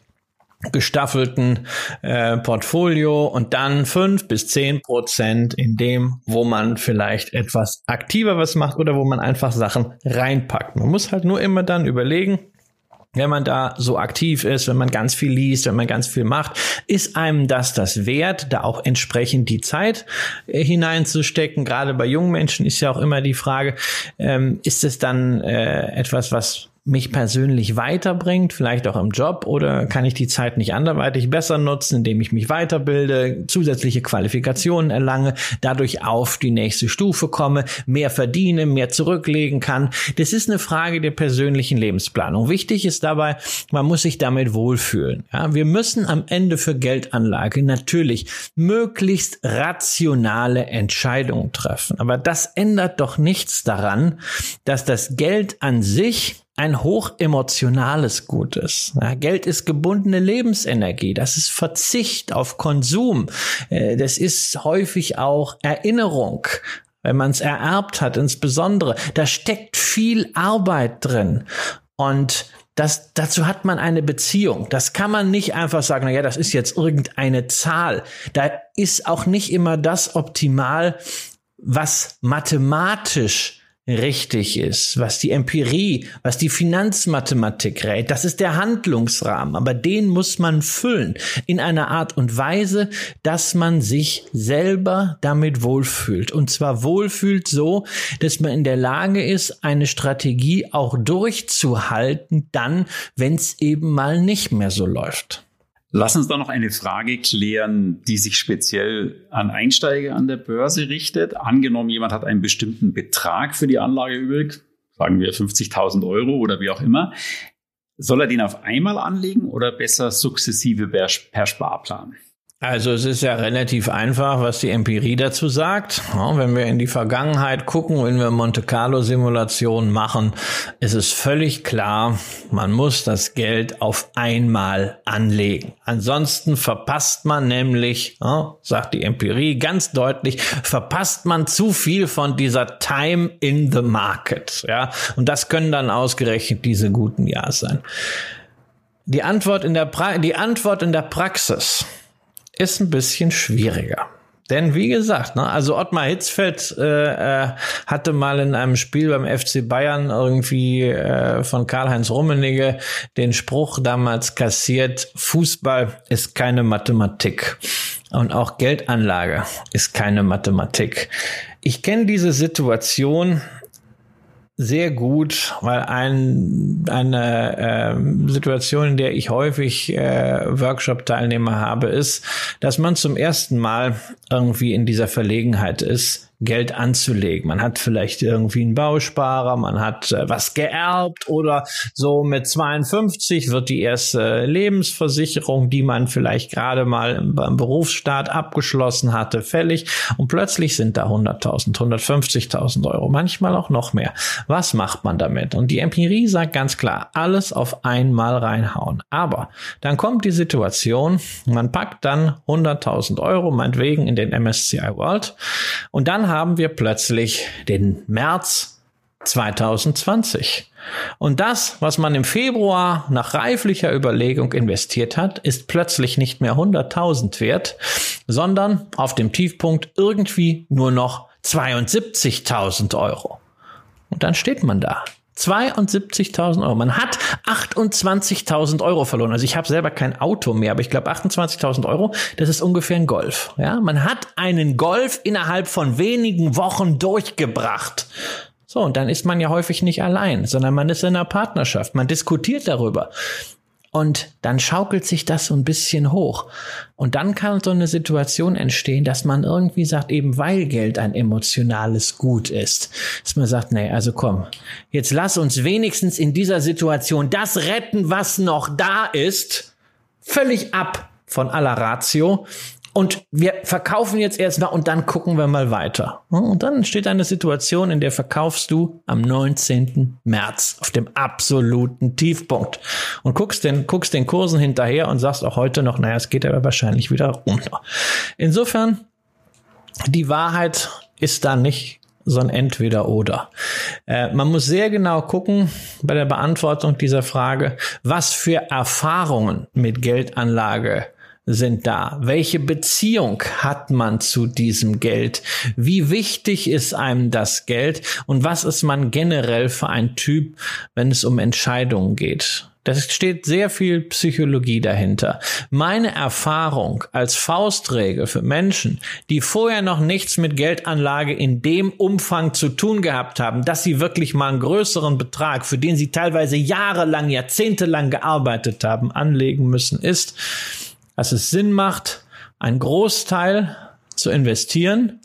Speaker 1: gestaffelten äh, Portfolio und dann fünf bis zehn Prozent in dem, wo man vielleicht etwas aktiver was macht oder wo man einfach Sachen reinpackt. Man muss halt nur immer dann überlegen, wenn man da so aktiv ist, wenn man ganz viel liest, wenn man ganz viel macht, ist einem das das wert, da auch entsprechend die Zeit äh, hineinzustecken. Gerade bei jungen Menschen ist ja auch immer die Frage, ähm, ist es dann äh, etwas, was mich persönlich weiterbringt, vielleicht auch im Job, oder kann ich die Zeit nicht anderweitig besser nutzen, indem ich mich weiterbilde, zusätzliche Qualifikationen erlange, dadurch auf die nächste Stufe komme, mehr verdiene, mehr zurücklegen kann. Das ist eine Frage der persönlichen Lebensplanung. Wichtig ist dabei, man muss sich damit wohlfühlen. Ja, wir müssen am Ende für Geldanlage natürlich möglichst rationale Entscheidungen treffen. Aber das ändert doch nichts daran, dass das Geld an sich ein hochemotionales Gut ist. Ja, Geld ist gebundene Lebensenergie. Das ist Verzicht auf Konsum. Äh, das ist häufig auch Erinnerung wenn man es ererbt hat, insbesondere. Da steckt viel Arbeit drin. Und das, dazu hat man eine Beziehung. Das kann man nicht einfach sagen, na ja, das ist jetzt irgendeine Zahl. Da ist auch nicht immer das optimal, was mathematisch richtig ist, was die Empirie, was die Finanzmathematik rät. Das ist der Handlungsrahmen, aber den muss man füllen in einer Art und Weise, dass man sich selber damit wohlfühlt. Und zwar wohlfühlt so, dass man in der Lage ist, eine Strategie auch durchzuhalten, dann, wenn es eben mal nicht mehr so läuft.
Speaker 2: Lass uns da noch eine Frage klären, die sich speziell an Einsteiger an der Börse richtet. Angenommen, jemand hat einen bestimmten Betrag für die Anlage übrig, sagen wir 50.000 Euro oder wie auch immer. Soll er den auf einmal anlegen oder besser sukzessive per, per Sparplan?
Speaker 1: Also es ist ja relativ einfach, was die Empirie dazu sagt. Ja, wenn wir in die Vergangenheit gucken, wenn wir Monte Carlo Simulationen machen, ist es völlig klar, man muss das Geld auf einmal anlegen. Ansonsten verpasst man nämlich, ja, sagt die Empirie ganz deutlich, verpasst man zu viel von dieser Time in the Market. Ja, und das können dann ausgerechnet diese guten Jahre sein. Die Antwort in der, pra die Antwort in der Praxis ist ein bisschen schwieriger. Denn wie gesagt, ne, also Ottmar Hitzfeld äh, äh, hatte mal in einem Spiel beim FC Bayern irgendwie äh, von Karl-Heinz Rummenigge den Spruch damals kassiert, Fußball ist keine Mathematik. Und auch Geldanlage ist keine Mathematik. Ich kenne diese Situation sehr gut, weil ein, eine äh, Situation, in der ich häufig äh, Workshop-Teilnehmer habe, ist, dass man zum ersten Mal irgendwie in dieser Verlegenheit ist, Geld anzulegen. Man hat vielleicht irgendwie einen Bausparer, man hat äh, was geerbt oder so mit 52 wird die erste Lebensversicherung, die man vielleicht gerade mal im, im Berufsstaat abgeschlossen hatte, fällig und plötzlich sind da 100.000, 150.000 Euro, manchmal auch noch mehr. Was macht man damit? Und die Empirie sagt ganz klar, alles auf einmal reinhauen. Aber dann kommt die Situation, man packt dann 100.000 Euro, meinetwegen in den MSCI World und dann haben wir plötzlich den März 2020. Und das, was man im Februar nach reiflicher Überlegung investiert hat, ist plötzlich nicht mehr 100.000 wert, sondern auf dem Tiefpunkt irgendwie nur noch 72.000 Euro. Und dann steht man da 72.000 Euro. Man hat 28.000 Euro verloren. Also ich habe selber kein Auto mehr, aber ich glaube 28.000 Euro, das ist ungefähr ein Golf. Ja, man hat einen Golf innerhalb von wenigen Wochen durchgebracht. So, und dann ist man ja häufig nicht allein, sondern man ist in einer Partnerschaft. Man diskutiert darüber. Und dann schaukelt sich das so ein bisschen hoch. Und dann kann so eine Situation entstehen, dass man irgendwie sagt, eben weil Geld ein emotionales Gut ist, dass man sagt, nee, also komm, jetzt lass uns wenigstens in dieser Situation das retten, was noch da ist, völlig ab von aller Ratio und wir verkaufen jetzt erstmal und dann gucken wir mal weiter. Und dann entsteht eine Situation, in der verkaufst du am 19. März auf dem absoluten Tiefpunkt und guckst den, guckst den Kursen hinterher und sagst auch heute noch, naja, es geht aber wahrscheinlich wieder runter. Insofern, die Wahrheit ist da nicht so ein Entweder-Oder. Äh, man muss sehr genau gucken bei der Beantwortung dieser Frage, was für Erfahrungen mit Geldanlage sind da? Welche Beziehung hat man zu diesem Geld? Wie wichtig ist einem das Geld? Und was ist man generell für ein Typ, wenn es um Entscheidungen geht? Das steht sehr viel Psychologie dahinter. Meine Erfahrung als Faustregel für Menschen, die vorher noch nichts mit Geldanlage in dem Umfang zu tun gehabt haben, dass sie wirklich mal einen größeren Betrag, für den sie teilweise jahrelang, jahrzehntelang gearbeitet haben, anlegen müssen, ist, dass es Sinn macht, einen Großteil zu investieren,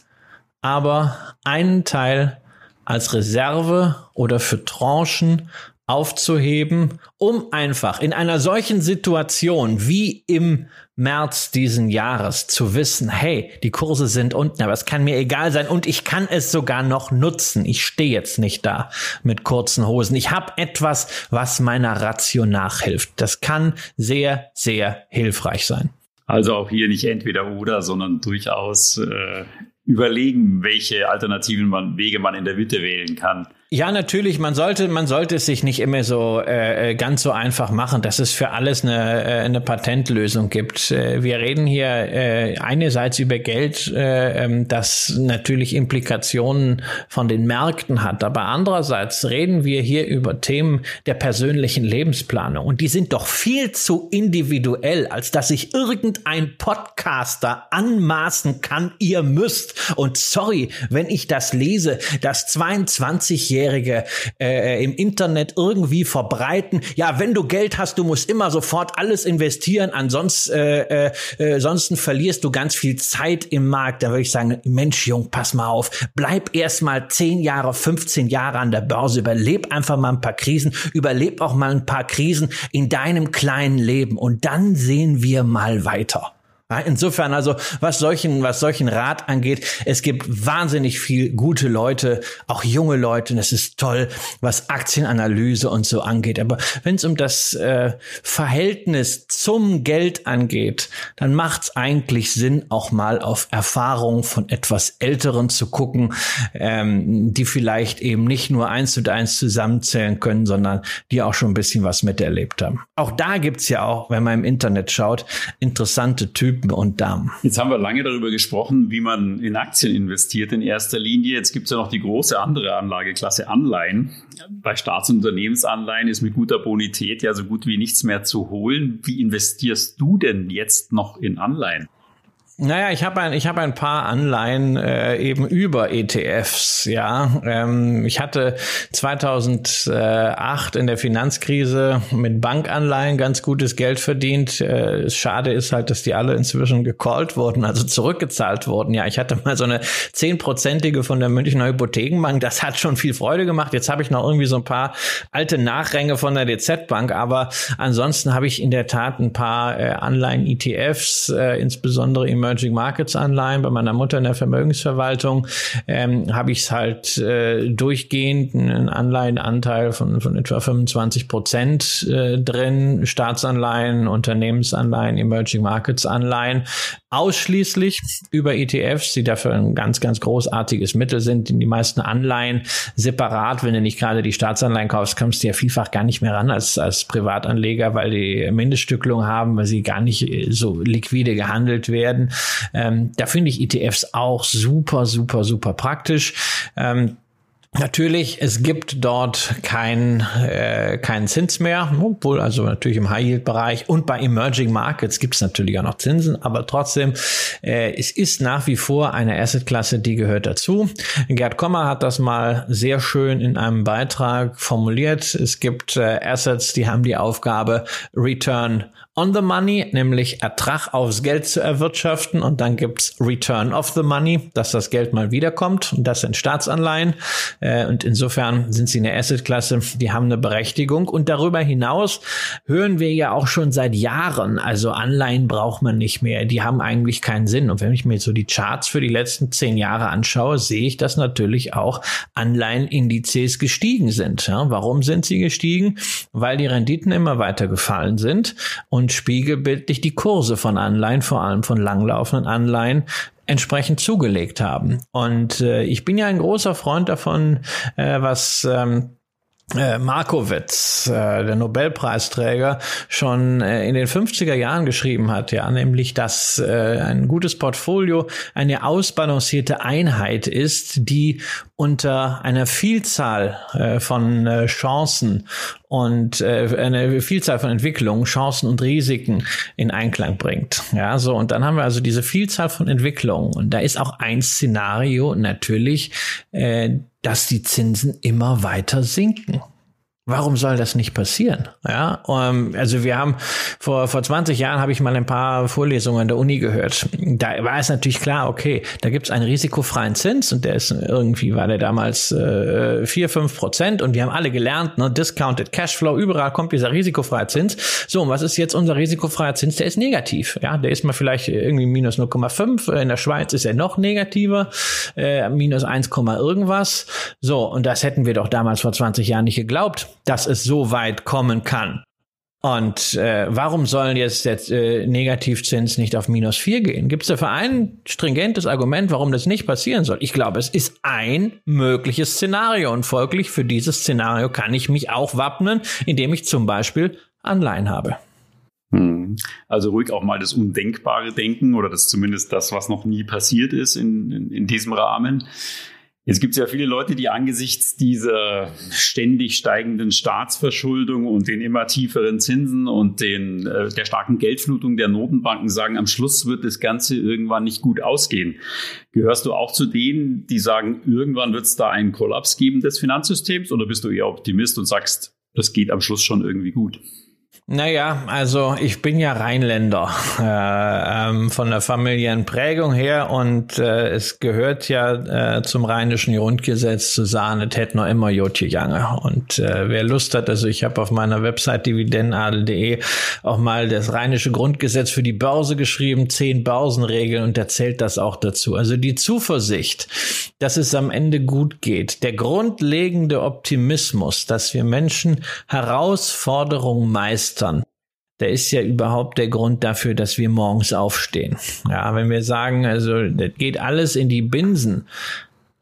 Speaker 1: aber einen Teil als Reserve oder für Tranchen aufzuheben, um einfach in einer solchen Situation wie im März diesen Jahres zu wissen, hey, die Kurse sind unten, aber es kann mir egal sein und ich kann es sogar noch nutzen. Ich stehe jetzt nicht da mit kurzen Hosen. Ich habe etwas, was meiner Ratio nachhilft. Das kann sehr, sehr hilfreich sein.
Speaker 2: Also auch hier nicht entweder oder, sondern durchaus äh, überlegen, welche alternativen man, Wege man in der Mitte wählen kann.
Speaker 1: Ja, natürlich. Man sollte, man sollte es sich nicht immer so äh, ganz so einfach machen, dass es für alles eine, äh, eine Patentlösung gibt. Äh, wir reden hier äh, einerseits über Geld, äh, ähm, das natürlich Implikationen von den Märkten hat, aber andererseits reden wir hier über Themen der persönlichen Lebensplanung und die sind doch viel zu individuell, als dass sich irgendein Podcaster anmaßen kann, ihr müsst. Und sorry, wenn ich das lese, dass 22 20-Jährige äh, im Internet irgendwie verbreiten. Ja, wenn du Geld hast, du musst immer sofort alles investieren, ansonsten, äh, äh, ansonsten verlierst du ganz viel Zeit im Markt. Da würde ich sagen, Mensch, Jung, pass mal auf, bleib erst mal 10 Jahre, 15 Jahre an der Börse, überleb einfach mal ein paar Krisen, überleb auch mal ein paar Krisen in deinem kleinen Leben und dann sehen wir mal weiter. Insofern also, was solchen, was solchen Rat angeht, es gibt wahnsinnig viel gute Leute, auch junge Leute, und es ist toll, was Aktienanalyse und so angeht. Aber wenn es um das äh, Verhältnis zum Geld angeht, dann macht es eigentlich Sinn, auch mal auf Erfahrungen von etwas Älteren zu gucken, ähm, die vielleicht eben nicht nur eins und eins zusammenzählen können, sondern die auch schon ein bisschen was miterlebt haben. Auch da gibt's ja auch, wenn man im Internet schaut, interessante Typen Typen und Damen.
Speaker 2: Jetzt haben wir lange darüber gesprochen, wie man in Aktien investiert in erster Linie. Jetzt gibt es ja noch die große andere Anlageklasse Anleihen. Bei Staats- und Unternehmensanleihen ist mit guter Bonität ja so gut wie nichts mehr zu holen. Wie investierst du denn jetzt noch in Anleihen?
Speaker 1: Naja, ich habe ein, ich habe ein paar Anleihen äh, eben über ETFs. Ja, ähm, ich hatte 2008 in der Finanzkrise mit Bankanleihen ganz gutes Geld verdient. Äh, schade ist halt, dass die alle inzwischen gecallt wurden, also zurückgezahlt wurden. Ja, ich hatte mal so eine zehnprozentige von der Münchner Hypothekenbank. Das hat schon viel Freude gemacht. Jetzt habe ich noch irgendwie so ein paar alte Nachränge von der DZ Bank, aber ansonsten habe ich in der Tat ein paar äh, Anleihen ETFs, äh, insbesondere im Emerging Markets Anleihen bei meiner Mutter in der Vermögensverwaltung ähm, habe ich es halt äh, durchgehend einen Anleihenanteil von, von etwa 25 Prozent äh, drin, Staatsanleihen, Unternehmensanleihen, Emerging Markets Anleihen, ausschließlich über ETFs, die dafür ein ganz, ganz großartiges Mittel sind. Die meisten Anleihen separat, wenn du nicht gerade die Staatsanleihen kaufst, kommst du ja vielfach gar nicht mehr ran als, als Privatanleger, weil die Mindeststückelung haben, weil sie gar nicht so liquide gehandelt werden. Ähm, da finde ich ETFs auch super, super, super praktisch. Ähm, Natürlich, es gibt dort kein, äh, keinen Zins mehr, obwohl also natürlich im High-Yield-Bereich und bei Emerging Markets gibt es natürlich auch noch Zinsen, aber trotzdem, äh, es ist nach wie vor eine Asset-Klasse, die gehört dazu. Gerd Kommer hat das mal sehr schön in einem Beitrag formuliert. Es gibt äh, Assets, die haben die Aufgabe, Return on the money, nämlich Ertrag aufs Geld zu erwirtschaften. Und dann gibt's Return of the money, dass das Geld mal wiederkommt. Und das sind Staatsanleihen. Äh, und insofern sind sie eine Assetklasse, die haben eine Berechtigung. Und darüber hinaus hören wir ja auch schon seit Jahren, also Anleihen braucht man nicht mehr, die haben eigentlich keinen Sinn. Und wenn ich mir so die Charts für die letzten zehn Jahre anschaue, sehe ich, dass natürlich auch Anleihenindizes gestiegen sind. Ja, warum sind sie gestiegen? Weil die Renditen immer weiter gefallen sind. Und und spiegelbildlich die Kurse von Anleihen, vor allem von langlaufenden Anleihen, entsprechend zugelegt haben. Und äh, ich bin ja ein großer Freund davon, äh, was ähm, äh, Markowitz, äh, der Nobelpreisträger, schon äh, in den 50er Jahren geschrieben hat, ja, nämlich, dass äh, ein gutes Portfolio eine ausbalancierte Einheit ist, die unter einer Vielzahl äh, von äh, Chancen und äh, eine Vielzahl von Entwicklungen, Chancen und Risiken in Einklang bringt. Ja, so und dann haben wir also diese Vielzahl von Entwicklungen und da ist auch ein Szenario natürlich äh, dass die Zinsen immer weiter sinken. Warum soll das nicht passieren? Ja, um, also wir haben vor vor 20 Jahren habe ich mal ein paar Vorlesungen an der Uni gehört. Da war es natürlich klar, okay, da gibt es einen risikofreien Zins und der ist irgendwie war der damals äh, 4, 5 Prozent und wir haben alle gelernt, ne, Discounted Cashflow, überall kommt dieser risikofreie Zins. So, und was ist jetzt unser risikofreier Zins? Der ist negativ. Ja, der ist mal vielleicht irgendwie minus 0,5. In der Schweiz ist er noch negativer, äh, minus 1, irgendwas. So, und das hätten wir doch damals vor 20 Jahren nicht geglaubt dass es so weit kommen kann. Und äh, warum sollen jetzt der äh, Negativzins nicht auf minus vier gehen? Gibt es dafür ein stringentes Argument, warum das nicht passieren soll? Ich glaube, es ist ein mögliches Szenario und folglich für dieses Szenario kann ich mich auch wappnen, indem ich zum Beispiel Anleihen habe.
Speaker 2: Hm. Also ruhig auch mal das Undenkbare denken oder das zumindest das, was noch nie passiert ist in, in, in diesem Rahmen. Jetzt gibt es ja viele Leute, die angesichts dieser ständig steigenden Staatsverschuldung und den immer tieferen Zinsen und den, äh, der starken Geldflutung der Notenbanken sagen, am Schluss wird das Ganze irgendwann nicht gut ausgehen. Gehörst du auch zu denen, die sagen, irgendwann wird es da einen Kollaps geben des Finanzsystems oder bist du eher Optimist und sagst, das geht am Schluss schon irgendwie gut?
Speaker 1: Naja, also ich bin ja Rheinländer äh, ähm, von der familiären Prägung her und äh, es gehört ja äh, zum rheinischen Grundgesetz zu sagen, es hätte noch immer Jotje Jange. Und äh, wer Lust hat, also ich habe auf meiner Website dividendenadel.de auch mal das rheinische Grundgesetz für die Börse geschrieben, zehn Börsenregeln und erzählt das auch dazu. Also die Zuversicht, dass es am Ende gut geht, der grundlegende Optimismus, dass wir Menschen Herausforderungen meistern, Gestern, der ist ja überhaupt der Grund dafür, dass wir morgens aufstehen. Ja, wenn wir sagen, also das geht alles in die Binsen,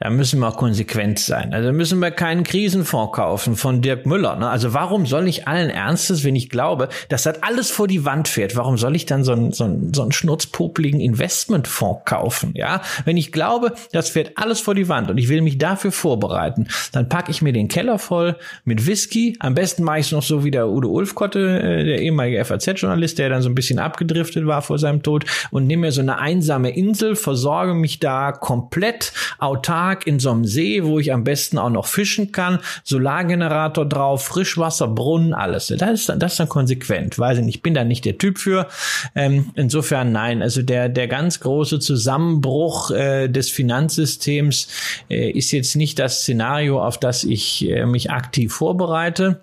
Speaker 1: da müssen wir konsequent sein. Also müssen wir keinen Krisenfonds kaufen von Dirk Müller. Ne? Also warum soll ich allen Ernstes, wenn ich glaube, dass das alles vor die Wand fährt, warum soll ich dann so einen, so einen, so einen schnurzpopligen Investmentfonds kaufen? Ja, wenn ich glaube, das fährt alles vor die Wand und ich will mich dafür vorbereiten, dann packe ich mir den Keller voll mit Whisky. Am besten mache ich es noch so wie der Udo Ulfkotte, äh, der ehemalige FAZ-Journalist, der dann so ein bisschen abgedriftet war vor seinem Tod und nehme mir so eine einsame Insel, versorge mich da komplett autark Tag in so einem See, wo ich am besten auch noch fischen kann, Solargenerator drauf, Frischwasser, Brunnen, alles. Das ist, das ist dann konsequent. Weiß ich nicht, ich bin da nicht der Typ für. Ähm, insofern nein. Also der, der ganz große Zusammenbruch äh, des Finanzsystems äh, ist jetzt nicht das Szenario, auf das ich äh, mich aktiv vorbereite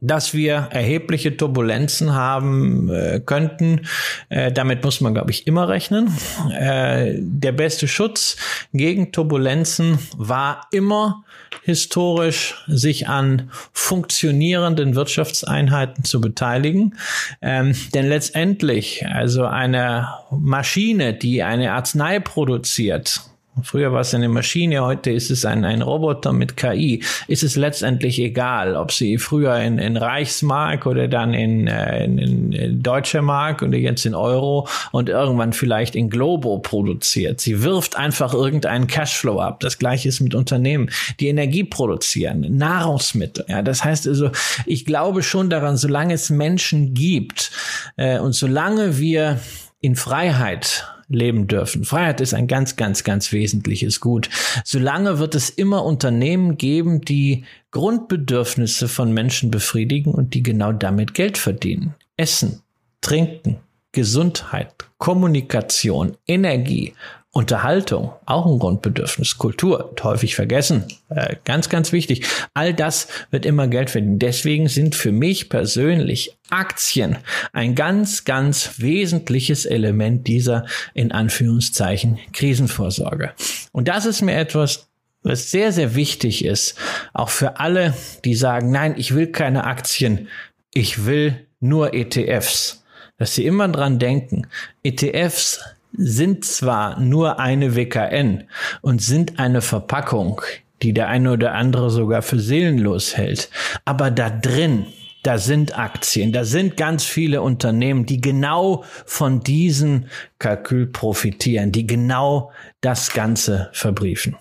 Speaker 1: dass wir erhebliche Turbulenzen haben äh, könnten. Äh, damit muss man, glaube ich, immer rechnen. Äh, der beste Schutz gegen Turbulenzen war immer historisch, sich an funktionierenden Wirtschaftseinheiten zu beteiligen. Ähm, denn letztendlich, also eine Maschine, die eine Arznei produziert, Früher war es eine Maschine, heute ist es ein, ein Roboter mit KI. Ist es letztendlich egal, ob sie früher in, in Reichsmark oder dann in, äh, in, in Deutscher Mark oder jetzt in Euro und irgendwann vielleicht in Globo produziert. Sie wirft einfach irgendeinen Cashflow ab. Das gleiche ist mit Unternehmen, die Energie produzieren, Nahrungsmittel. Ja, das heißt also, ich glaube schon daran, solange es Menschen gibt äh, und solange wir in Freiheit leben dürfen. Freiheit ist ein ganz, ganz, ganz wesentliches Gut. Solange wird es immer Unternehmen geben, die Grundbedürfnisse von Menschen befriedigen und die genau damit Geld verdienen. Essen, Trinken, Gesundheit, Kommunikation, Energie, Unterhaltung, auch ein Grundbedürfnis, Kultur, häufig vergessen, äh, ganz, ganz wichtig. All das wird immer Geld verdienen. Deswegen sind für mich persönlich Aktien ein ganz, ganz wesentliches Element dieser, in Anführungszeichen, Krisenvorsorge. Und das ist mir etwas, was sehr, sehr wichtig ist, auch für alle, die sagen, nein, ich will keine Aktien, ich will nur ETFs. Dass sie immer dran denken, ETFs sind zwar nur eine WKN und sind eine Verpackung, die der eine oder andere sogar für seelenlos hält, aber da drin da sind Aktien, da sind ganz viele Unternehmen, die genau von diesem Kalkül profitieren, die genau das Ganze verbriefen.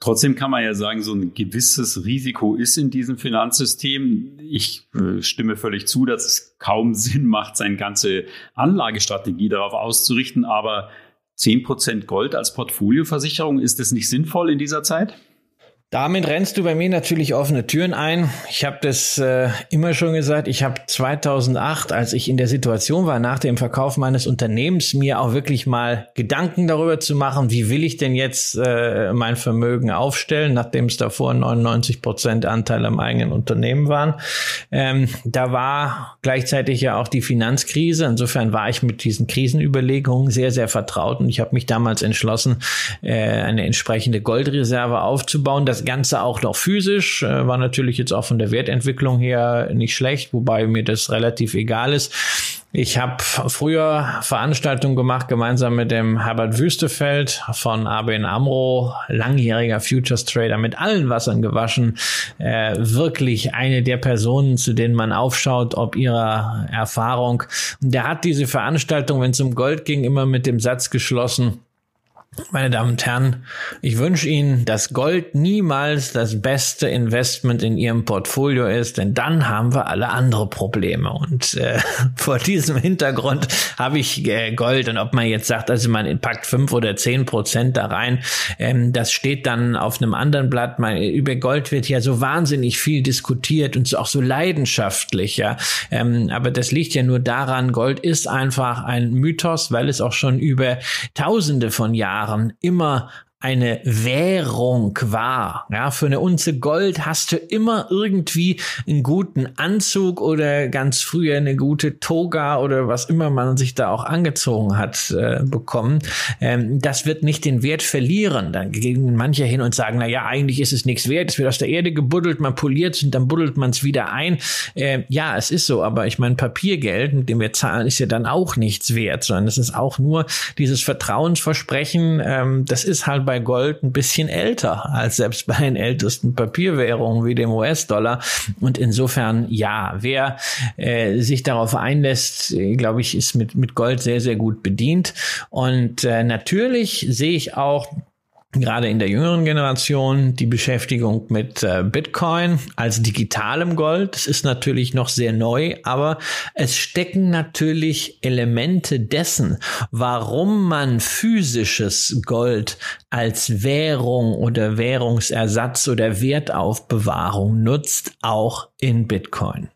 Speaker 2: Trotzdem kann man ja sagen, so ein gewisses Risiko ist in diesem Finanzsystem. Ich äh, stimme völlig zu, dass es kaum Sinn macht, seine ganze Anlagestrategie darauf auszurichten. Aber 10% Gold als Portfolioversicherung, ist das nicht sinnvoll in dieser Zeit?
Speaker 1: Damit rennst du bei mir natürlich offene Türen ein. Ich habe das äh, immer schon gesagt. Ich habe 2008, als ich in der Situation war, nach dem Verkauf meines Unternehmens, mir auch wirklich mal Gedanken darüber zu machen, wie will ich denn jetzt äh, mein Vermögen aufstellen, nachdem es davor 99 Prozent Anteil am eigenen Unternehmen waren. Ähm, da war gleichzeitig ja auch die Finanzkrise. Insofern war ich mit diesen Krisenüberlegungen sehr, sehr vertraut und ich habe mich damals entschlossen, äh, eine entsprechende Goldreserve aufzubauen. Das das Ganze auch noch physisch, äh, war natürlich jetzt auch von der Wertentwicklung her nicht schlecht, wobei mir das relativ egal ist. Ich habe früher Veranstaltungen gemacht, gemeinsam mit dem Herbert Wüstefeld von ABN AMRO, langjähriger Futures Trader, mit allen Wassern gewaschen. Äh, wirklich eine der Personen, zu denen man aufschaut, ob ihrer Erfahrung. Und der hat diese Veranstaltung, wenn es um Gold ging, immer mit dem Satz geschlossen, meine Damen und Herren, ich wünsche Ihnen, dass Gold niemals das beste Investment in Ihrem Portfolio ist, denn dann haben wir alle andere Probleme. Und äh, vor diesem Hintergrund habe ich äh, Gold. Und ob man jetzt sagt, also man packt fünf oder zehn Prozent da rein, ähm, das steht dann auf einem anderen Blatt. Man, über Gold wird ja so wahnsinnig viel diskutiert und auch so leidenschaftlich. Ja, ähm, aber das liegt ja nur daran, Gold ist einfach ein Mythos, weil es auch schon über Tausende von Jahren Jahren immer eine Währung war. Ja, für eine Unze Gold hast du immer irgendwie einen guten Anzug oder ganz früher eine gute Toga oder was immer man sich da auch angezogen hat äh, bekommen. Ähm, das wird nicht den Wert verlieren. Dann gehen manche hin und sagen, na ja, eigentlich ist es nichts wert. Es wird aus der Erde gebuddelt, man poliert es und dann buddelt man es wieder ein. Äh, ja, es ist so, aber ich meine, Papiergeld, mit dem wir zahlen, ist ja dann auch nichts wert, sondern es ist auch nur dieses Vertrauensversprechen. Ähm, das ist halt bei Gold ein bisschen älter als selbst bei den ältesten Papierwährungen wie dem US-Dollar. Und insofern, ja, wer äh, sich darauf einlässt, glaube ich, ist mit, mit Gold sehr, sehr gut bedient. Und äh, natürlich sehe ich auch gerade in der jüngeren Generation die Beschäftigung mit äh, Bitcoin als digitalem Gold. Das ist natürlich noch sehr neu, aber es stecken natürlich Elemente dessen, warum man physisches Gold als Währung oder Währungsersatz oder Wertaufbewahrung nutzt, auch in Bitcoin.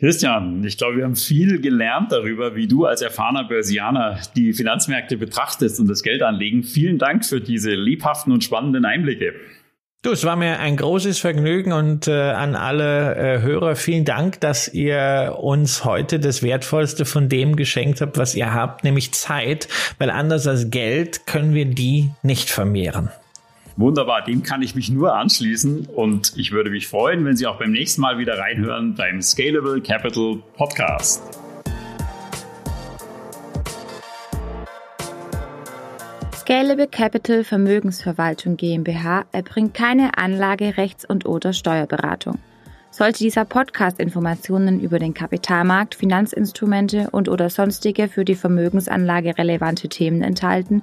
Speaker 2: Christian, ich glaube, wir haben viel gelernt darüber, wie du als erfahrener Börsianer die Finanzmärkte betrachtest und das Geld anlegen. Vielen Dank für diese lebhaften und spannenden Einblicke.
Speaker 1: Du, es war mir ein großes Vergnügen und äh, an alle äh, Hörer vielen Dank, dass ihr uns heute das Wertvollste von dem geschenkt habt, was ihr habt, nämlich Zeit, weil anders als Geld können wir die nicht vermehren.
Speaker 2: Wunderbar, dem kann ich mich nur anschließen und ich würde mich freuen, wenn Sie auch beim nächsten Mal wieder reinhören beim Scalable Capital Podcast.
Speaker 3: Scalable Capital Vermögensverwaltung GmbH erbringt keine Anlage, Rechts- und oder Steuerberatung. Sollte dieser Podcast Informationen über den Kapitalmarkt, Finanzinstrumente und oder sonstige für die Vermögensanlage relevante Themen enthalten,